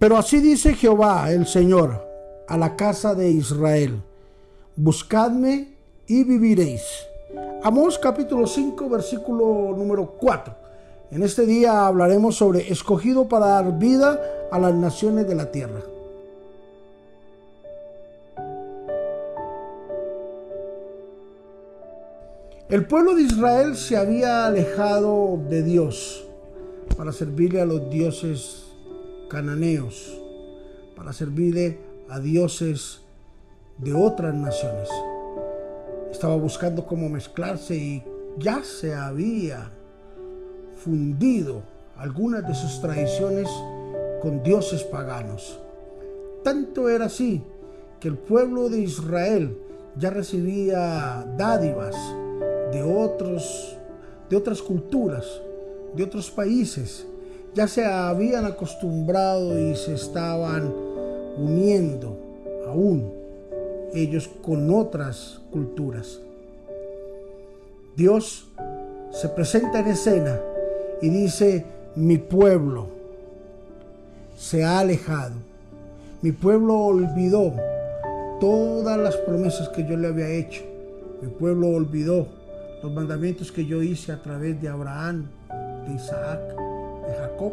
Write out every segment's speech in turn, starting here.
Pero así dice Jehová el Señor a la casa de Israel, buscadme y viviréis. Amós capítulo 5 versículo número 4. En este día hablaremos sobre escogido para dar vida a las naciones de la tierra. El pueblo de Israel se había alejado de Dios para servirle a los dioses cananeos, para servirle a dioses de otras naciones estaba buscando cómo mezclarse y ya se había fundido algunas de sus tradiciones con dioses paganos. Tanto era así que el pueblo de Israel ya recibía dádivas de otros de otras culturas, de otros países. Ya se habían acostumbrado y se estaban uniendo aún ellos con otras culturas. Dios se presenta en escena y dice, mi pueblo se ha alejado, mi pueblo olvidó todas las promesas que yo le había hecho, mi pueblo olvidó los mandamientos que yo hice a través de Abraham, de Isaac, Jacob.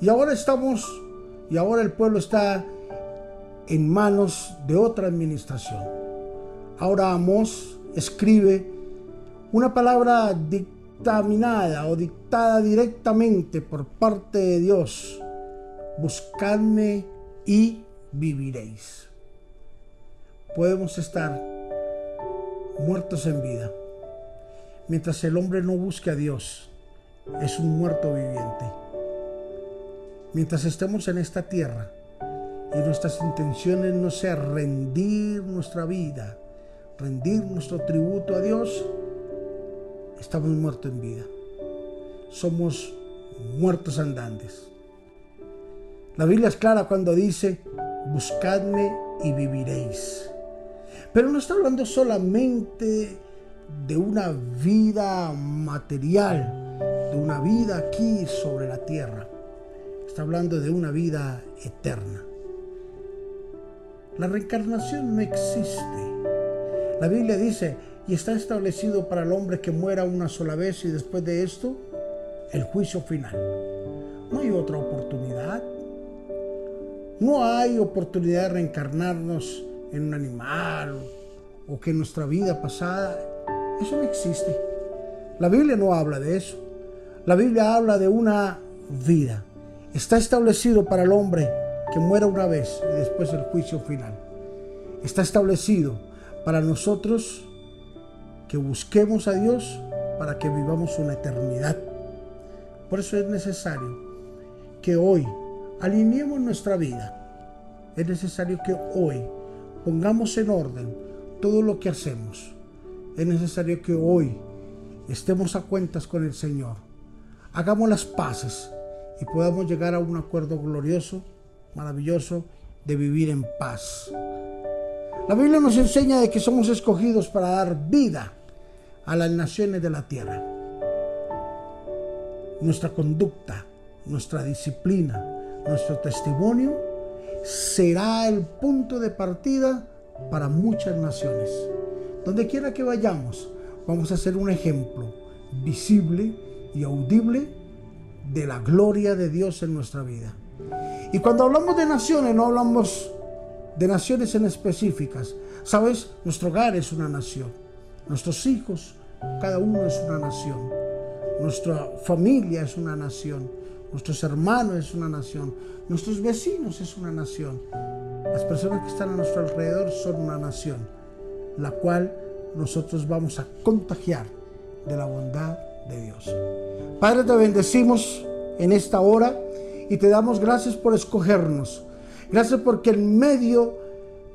Y ahora estamos, y ahora el pueblo está en manos de otra administración. Ahora Amos escribe una palabra dictaminada o dictada directamente por parte de Dios. Buscadme y viviréis. Podemos estar muertos en vida. Mientras el hombre no busque a Dios, es un muerto viviente. Mientras estemos en esta tierra, y nuestras intenciones no sean rendir nuestra vida, rendir nuestro tributo a Dios, estamos muertos en vida. Somos muertos andantes. La Biblia es clara cuando dice, buscadme y viviréis. Pero no está hablando solamente de una vida material, de una vida aquí sobre la tierra. Está hablando de una vida eterna. La reencarnación no existe. La Biblia dice, y está establecido para el hombre que muera una sola vez y después de esto, el juicio final. No hay otra oportunidad. No hay oportunidad de reencarnarnos en un animal o que nuestra vida pasada, eso no existe. La Biblia no habla de eso. La Biblia habla de una vida. Está establecido para el hombre que muera una vez y después el juicio final. Está establecido para nosotros que busquemos a Dios para que vivamos una eternidad. Por eso es necesario que hoy alineemos nuestra vida. Es necesario que hoy pongamos en orden todo lo que hacemos. Es necesario que hoy estemos a cuentas con el Señor. Hagamos las paces y podamos llegar a un acuerdo glorioso maravilloso de vivir en paz. La Biblia nos enseña de que somos escogidos para dar vida a las naciones de la tierra. Nuestra conducta, nuestra disciplina, nuestro testimonio será el punto de partida para muchas naciones. Donde quiera que vayamos, vamos a ser un ejemplo visible y audible de la gloria de Dios en nuestra vida. Y cuando hablamos de naciones, no hablamos de naciones en específicas. Sabes, nuestro hogar es una nación. Nuestros hijos, cada uno es una nación. Nuestra familia es una nación. Nuestros hermanos es una nación. Nuestros vecinos es una nación. Las personas que están a nuestro alrededor son una nación, la cual nosotros vamos a contagiar de la bondad Dios. Padre, te bendecimos en esta hora y te damos gracias por escogernos. Gracias porque en medio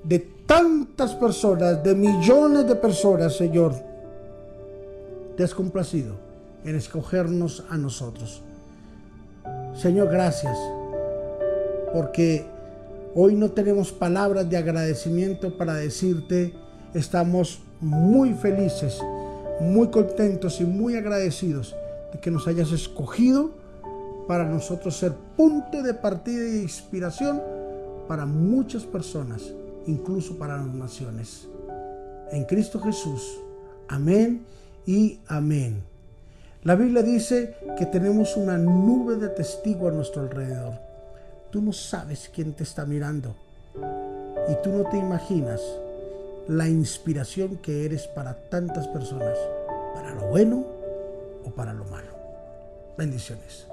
de tantas personas, de millones de personas, Señor, te has complacido en escogernos a nosotros. Señor, gracias porque hoy no tenemos palabras de agradecimiento para decirte, estamos muy felices, muy contentos y muy agradecidos de que nos hayas escogido para nosotros ser punto de partida e inspiración para muchas personas, incluso para las naciones. En Cristo Jesús. Amén y amén. La Biblia dice que tenemos una nube de testigos a nuestro alrededor. Tú no sabes quién te está mirando y tú no te imaginas la inspiración que eres para tantas personas, para lo bueno o para lo malo. Bendiciones.